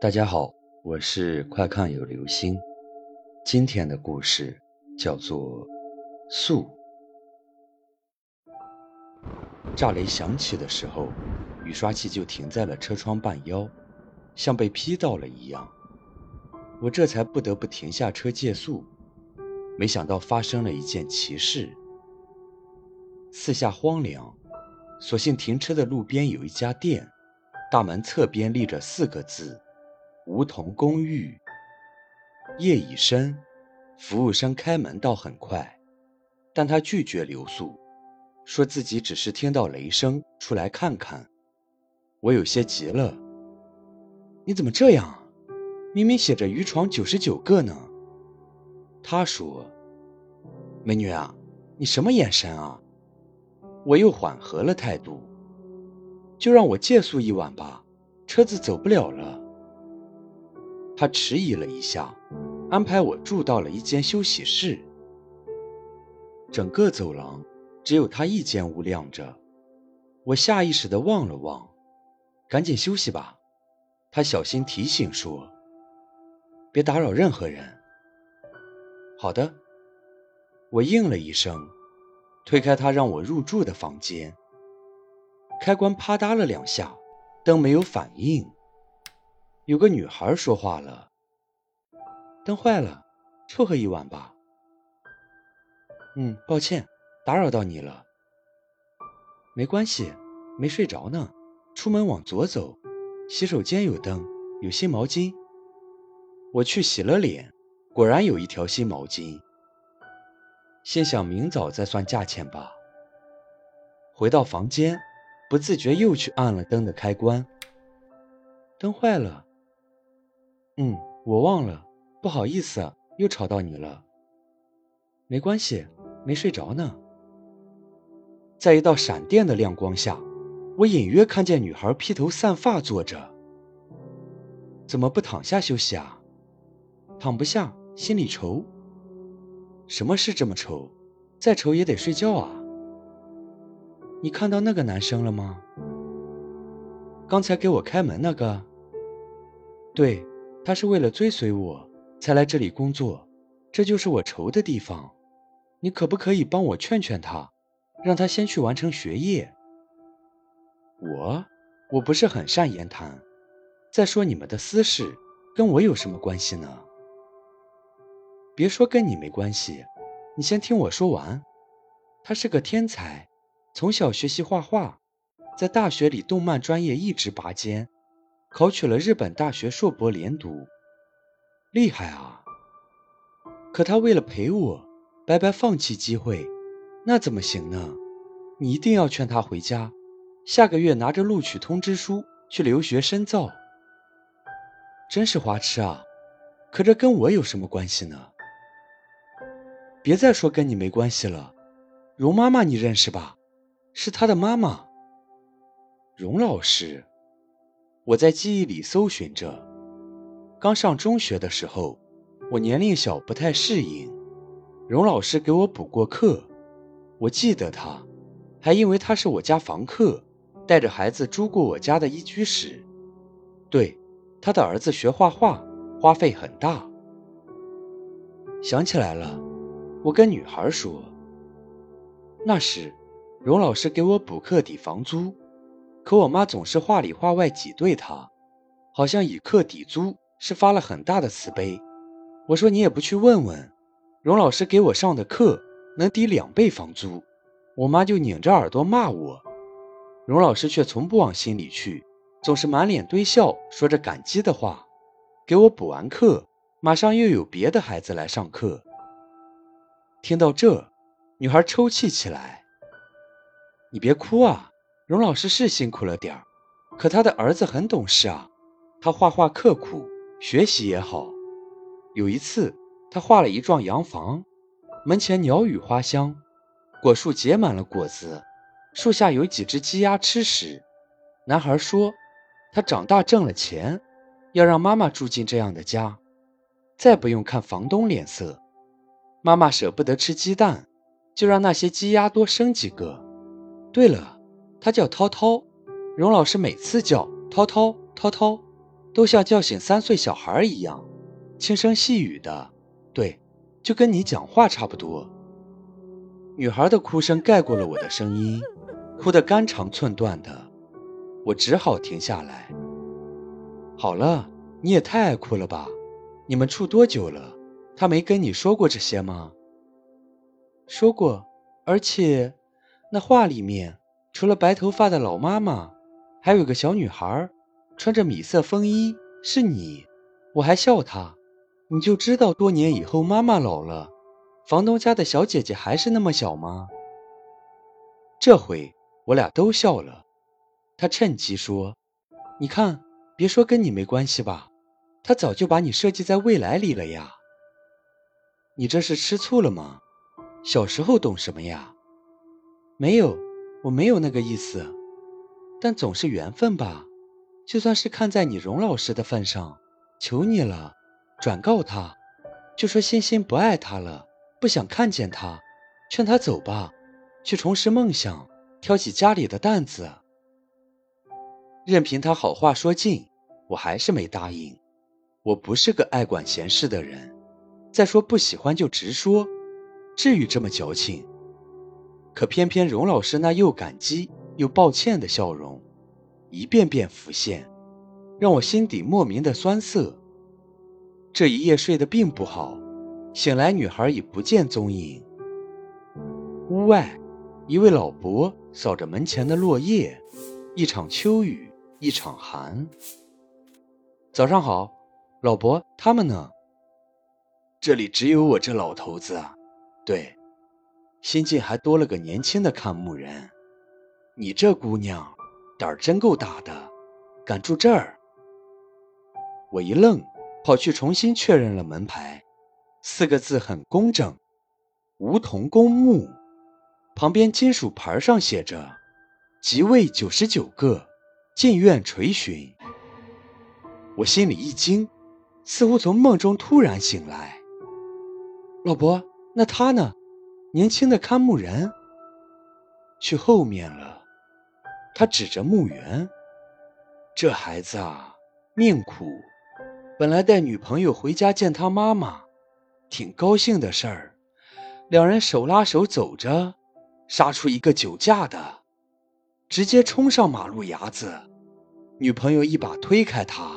大家好，我是快看有流星。今天的故事叫做《素》。炸雷响起的时候，雨刷器就停在了车窗半腰，像被劈到了一样。我这才不得不停下车借宿。没想到发生了一件奇事。四下荒凉，所幸停车的路边有一家店，大门侧边立着四个字。梧桐公寓。夜已深，服务生开门倒很快，但他拒绝留宿，说自己只是听到雷声出来看看。我有些急了：“你怎么这样？明明写着渔床九十九个呢。”他说：“美女啊，你什么眼神啊？”我又缓和了态度：“就让我借宿一晚吧，车子走不了了。”他迟疑了一下，安排我住到了一间休息室。整个走廊只有他一间屋亮着，我下意识地望了望，赶紧休息吧。他小心提醒说：“别打扰任何人。”好的，我应了一声，推开他让我入住的房间。开关啪嗒了两下，灯没有反应。有个女孩说话了：“灯坏了，凑合一晚吧。”嗯，抱歉，打扰到你了。没关系，没睡着呢。出门往左走，洗手间有灯，有新毛巾。我去洗了脸，果然有一条新毛巾。心想明早再算价钱吧。回到房间，不自觉又去按了灯的开关。灯坏了。嗯，我忘了，不好意思，又吵到你了。没关系，没睡着呢。在一道闪电的亮光下，我隐约看见女孩披头散发坐着。怎么不躺下休息啊？躺不下，心里愁。什么事这么愁？再愁也得睡觉啊。你看到那个男生了吗？刚才给我开门那个。对。他是为了追随我才来这里工作，这就是我愁的地方。你可不可以帮我劝劝他，让他先去完成学业？我我不是很善言谈。再说你们的私事，跟我有什么关系呢？别说跟你没关系，你先听我说完。他是个天才，从小学习画画，在大学里动漫专业一直拔尖。考取了日本大学硕博连读，厉害啊！可他为了陪我，白白放弃机会，那怎么行呢？你一定要劝他回家，下个月拿着录取通知书去留学深造。真是花痴啊！可这跟我有什么关系呢？别再说跟你没关系了。荣妈妈你认识吧？是他的妈妈，荣老师。我在记忆里搜寻着，刚上中学的时候，我年龄小不太适应，荣老师给我补过课，我记得他，还因为他是我家房客，带着孩子住过我家的一居室。对，他的儿子学画画，花费很大。想起来了，我跟女孩说，那时，荣老师给我补课抵房租。可我妈总是话里话外挤兑他，好像以课抵租是发了很大的慈悲。我说你也不去问问，荣老师给我上的课能抵两倍房租，我妈就拧着耳朵骂我。荣老师却从不往心里去，总是满脸堆笑，说着感激的话。给我补完课，马上又有别的孩子来上课。听到这，女孩抽泣起来：“你别哭啊。”荣老师是辛苦了点儿，可他的儿子很懂事啊。他画画刻苦，学习也好。有一次，他画了一幢洋房，门前鸟语花香，果树结满了果子，树下有几只鸡鸭吃食。男孩说：“他长大挣了钱，要让妈妈住进这样的家，再不用看房东脸色。妈妈舍不得吃鸡蛋，就让那些鸡鸭多生几个。对了。”他叫涛涛，荣老师每次叫涛涛涛涛，都像叫醒三岁小孩一样，轻声细语的，对，就跟你讲话差不多。女孩的哭声盖过了我的声音，哭得肝肠寸断的，我只好停下来。好了，你也太爱哭了吧？你们处多久了？他没跟你说过这些吗？说过，而且，那话里面除了白头发的老妈妈，还有个小女孩。穿着米色风衣是你，我还笑她，你就知道多年以后妈妈老了，房东家的小姐姐还是那么小吗？这回我俩都笑了，他趁机说：“你看，别说跟你没关系吧，他早就把你设计在未来里了呀。你这是吃醋了吗？小时候懂什么呀？没有，我没有那个意思，但总是缘分吧。”就算是看在你荣老师的份上，求你了，转告他，就说欣欣不爱他了，不想看见他，劝他走吧，去重拾梦想，挑起家里的担子。任凭他好话说尽，我还是没答应。我不是个爱管闲事的人，再说不喜欢就直说，至于这么矫情？可偏偏荣老师那又感激又抱歉的笑容。一遍遍浮现，让我心底莫名的酸涩。这一夜睡得并不好，醒来女孩已不见踪影。屋外，一位老伯扫着门前的落叶，一场秋雨一场寒。早上好，老伯，他们呢？这里只有我这老头子啊。对，新近还多了个年轻的看墓人。你这姑娘。胆儿真够大的，敢住这儿！我一愣，跑去重新确认了门牌，四个字很工整：“梧桐公墓”。旁边金属牌上写着：“即位九十九个，进院垂询。”我心里一惊，似乎从梦中突然醒来。老伯，那他呢？年轻的看墓人去后面了。他指着墓园，这孩子啊，命苦。本来带女朋友回家见他妈妈，挺高兴的事儿。两人手拉手走着，杀出一个酒驾的，直接冲上马路牙子。女朋友一把推开他，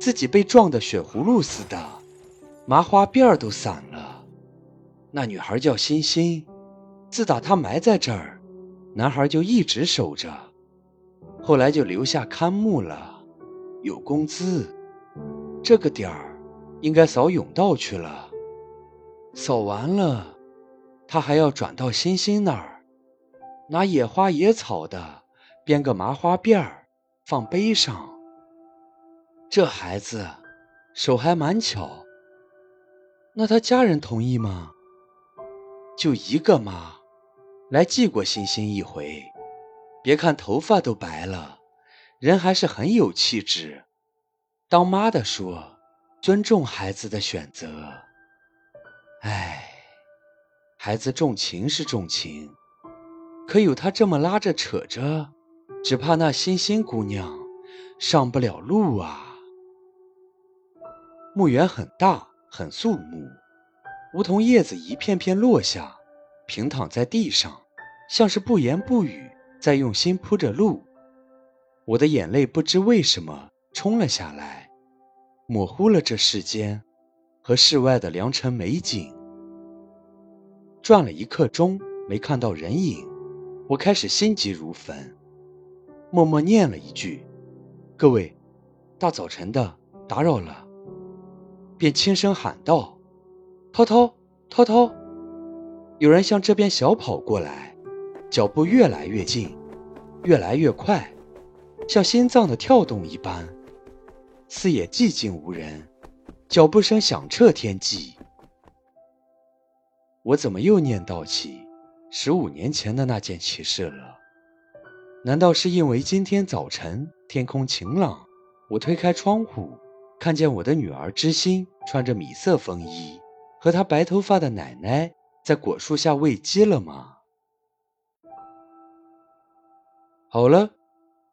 自己被撞得血葫芦似的，麻花辫都散了。那女孩叫欣欣，自打她埋在这儿，男孩就一直守着。后来就留下看墓了，有工资。这个点儿应该扫甬道去了。扫完了，他还要转到欣欣那儿，拿野花野草的编个麻花辫儿，放碑上。这孩子手还蛮巧。那他家人同意吗？就一个妈，来祭过欣欣一回。别看头发都白了，人还是很有气质。当妈的说，尊重孩子的选择。唉，孩子重情是重情，可有他这么拉着扯着，只怕那欣欣姑娘上不了路啊。墓园很大，很肃穆，梧桐叶子一片片落下，平躺在地上，像是不言不语。在用心铺着路，我的眼泪不知为什么冲了下来，模糊了这世间和世外的良辰美景。转了一刻钟，没看到人影，我开始心急如焚，默默念了一句：“各位，大早晨的打扰了。”便轻声喊道：“涛涛，涛涛！”有人向这边小跑过来。脚步越来越近，越来越快，像心脏的跳动一般。四野寂静无人，脚步声响彻天际。我怎么又念叨起十五年前的那件奇事了？难道是因为今天早晨天空晴朗，我推开窗户，看见我的女儿知心穿着米色风衣，和他白头发的奶奶在果树下喂鸡了吗？好了，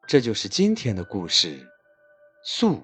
这就是今天的故事，素。